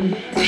Yeah.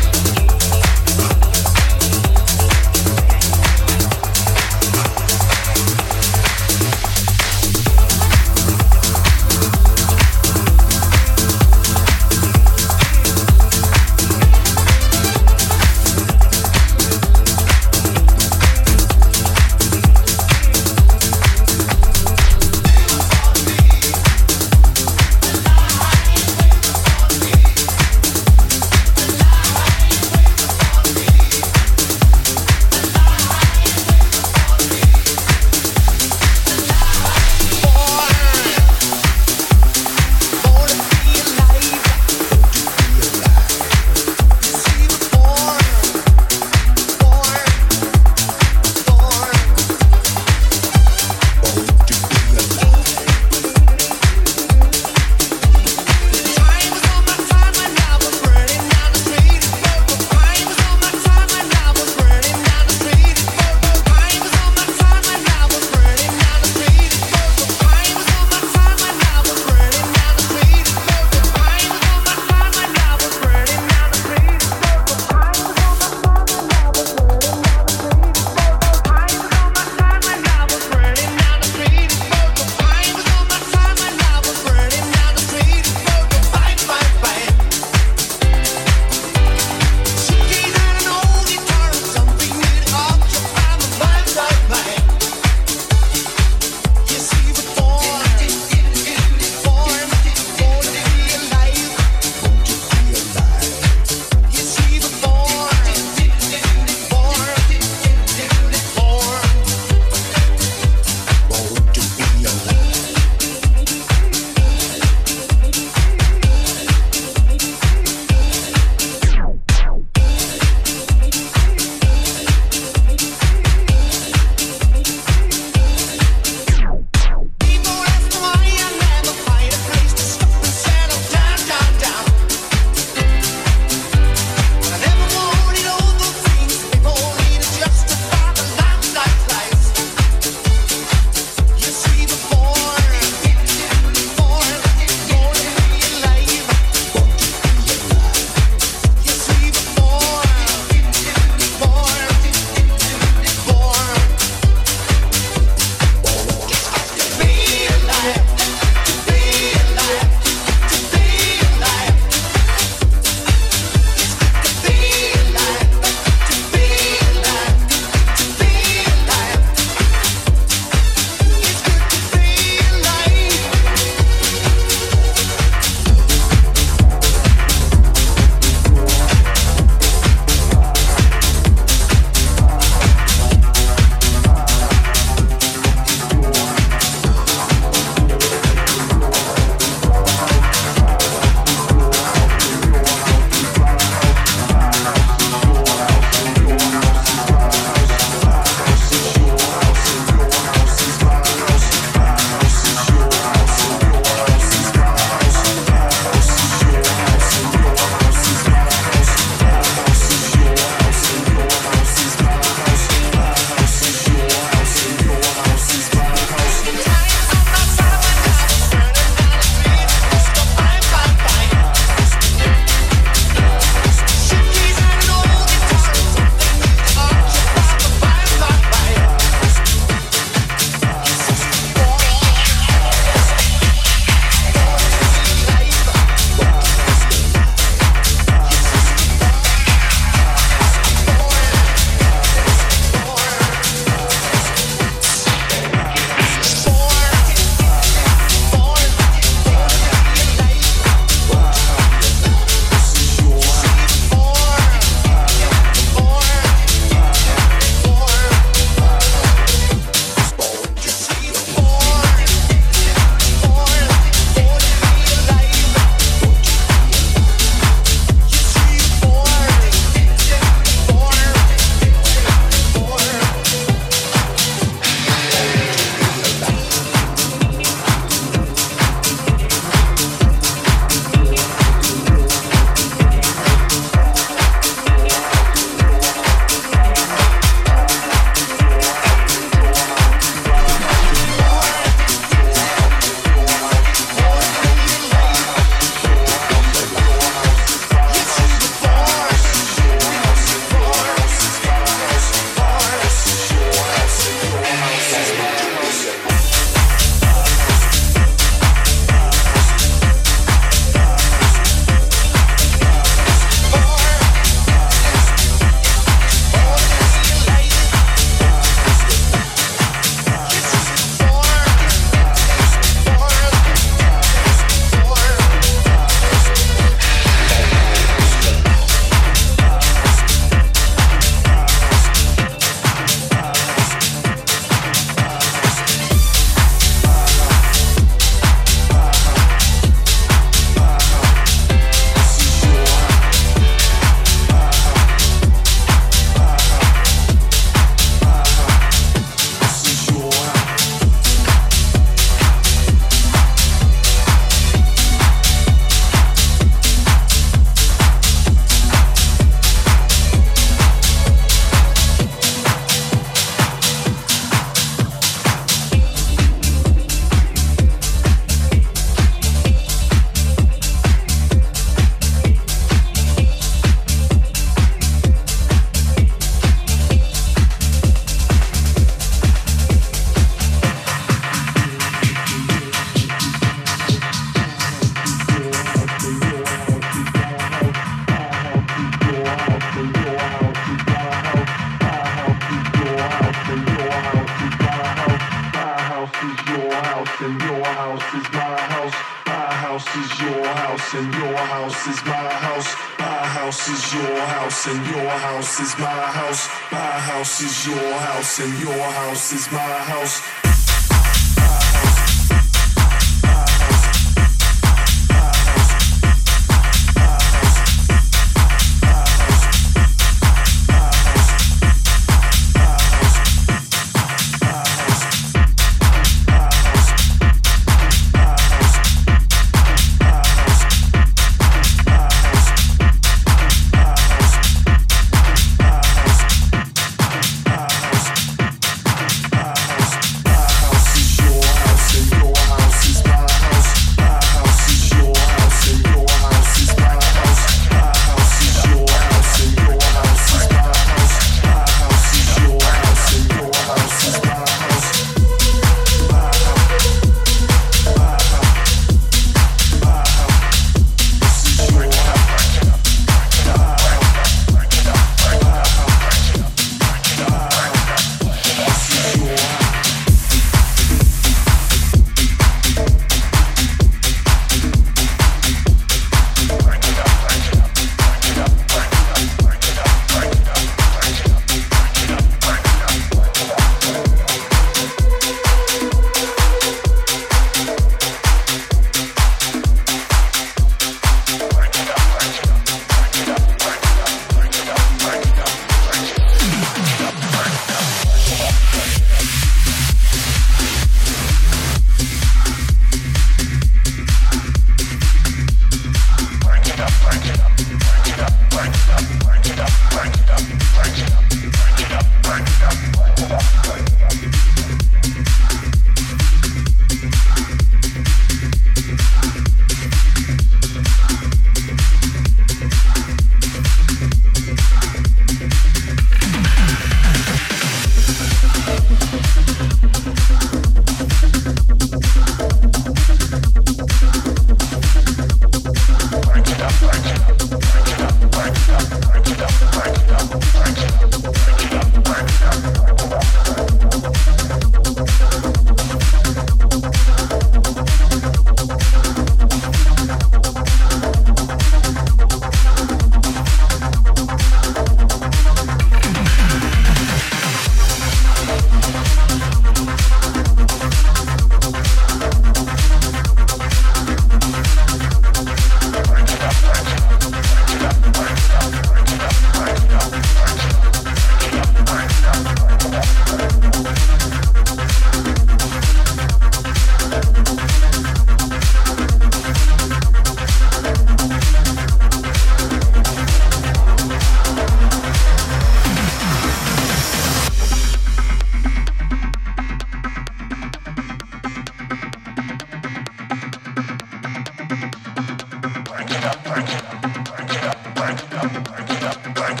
Thank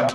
you.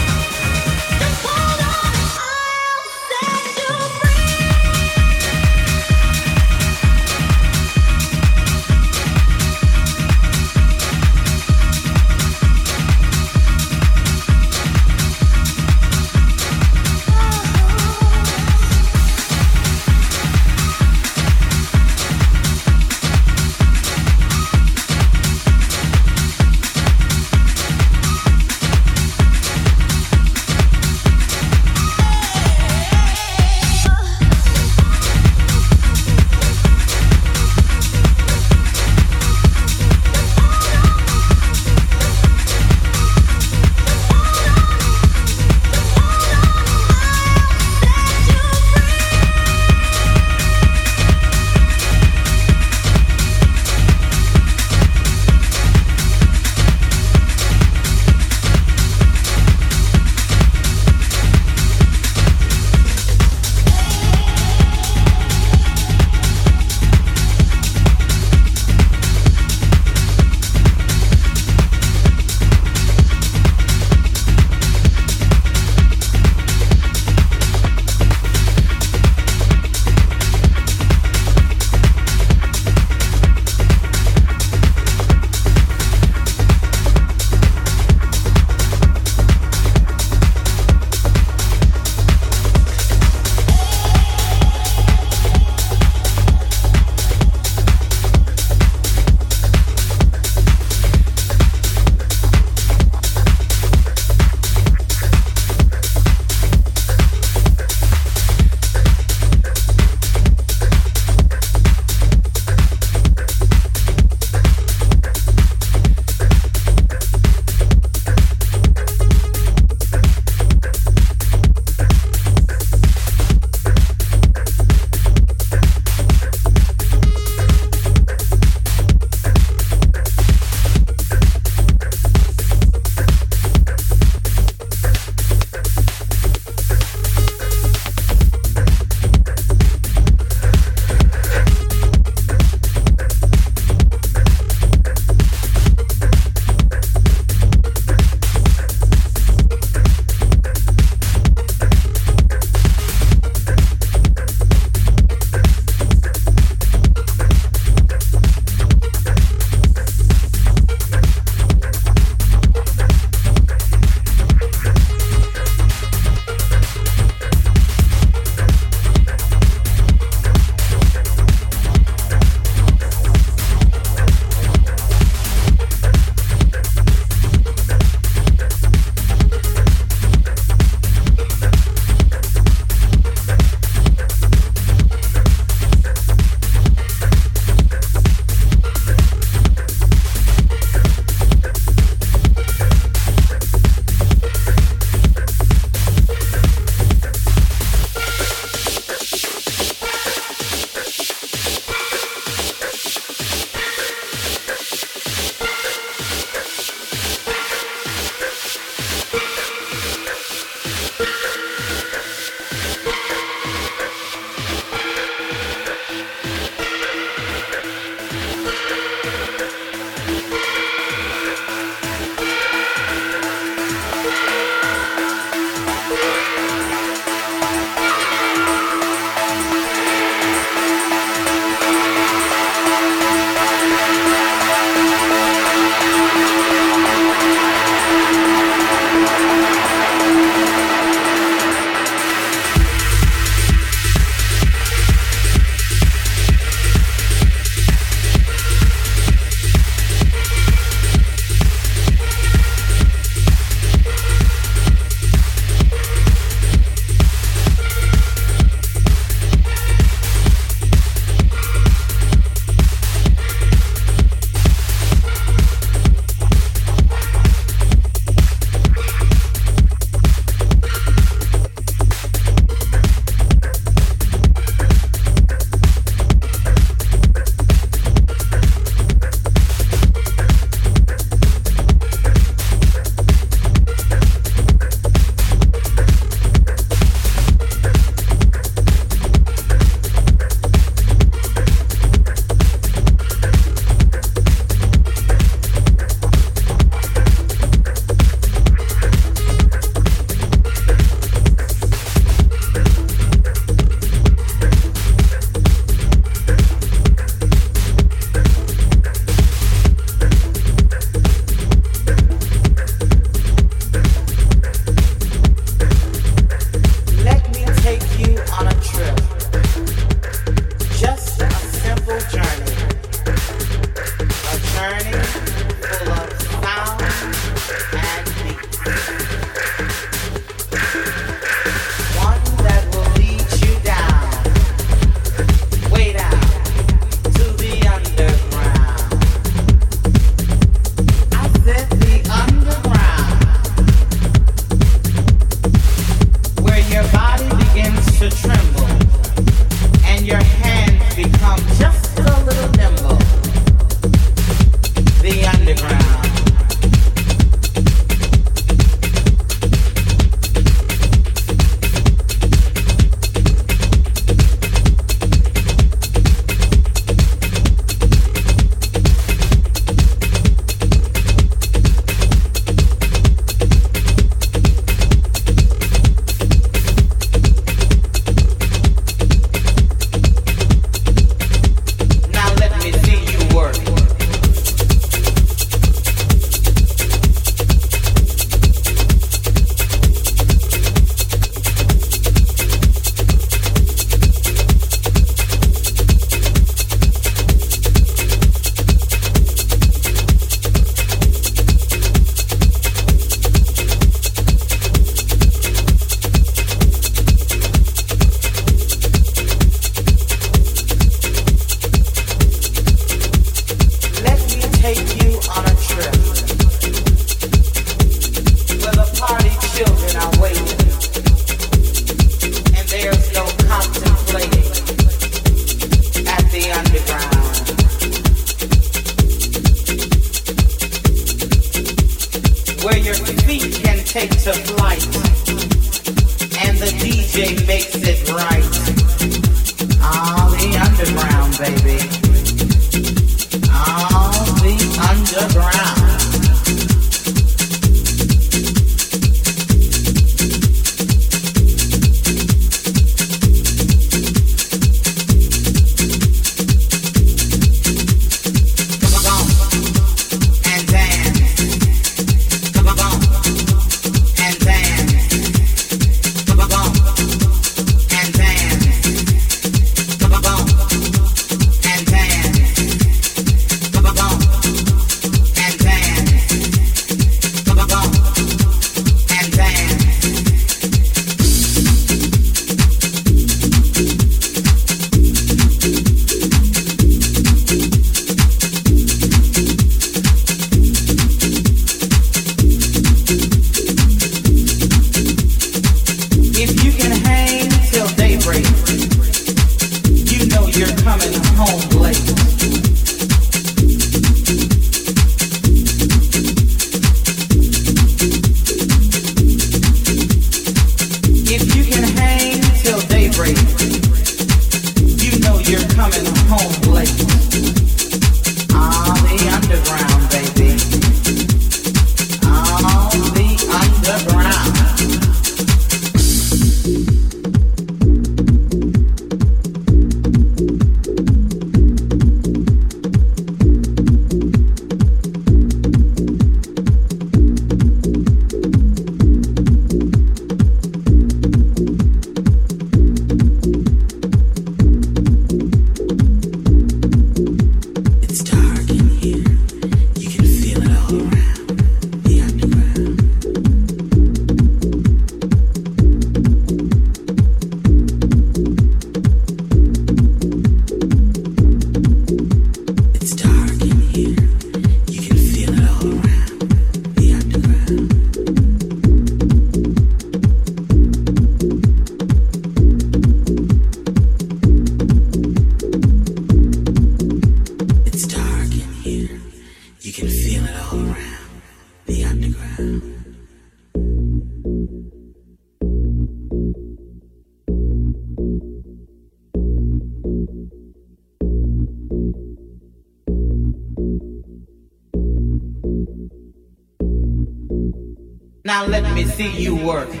Body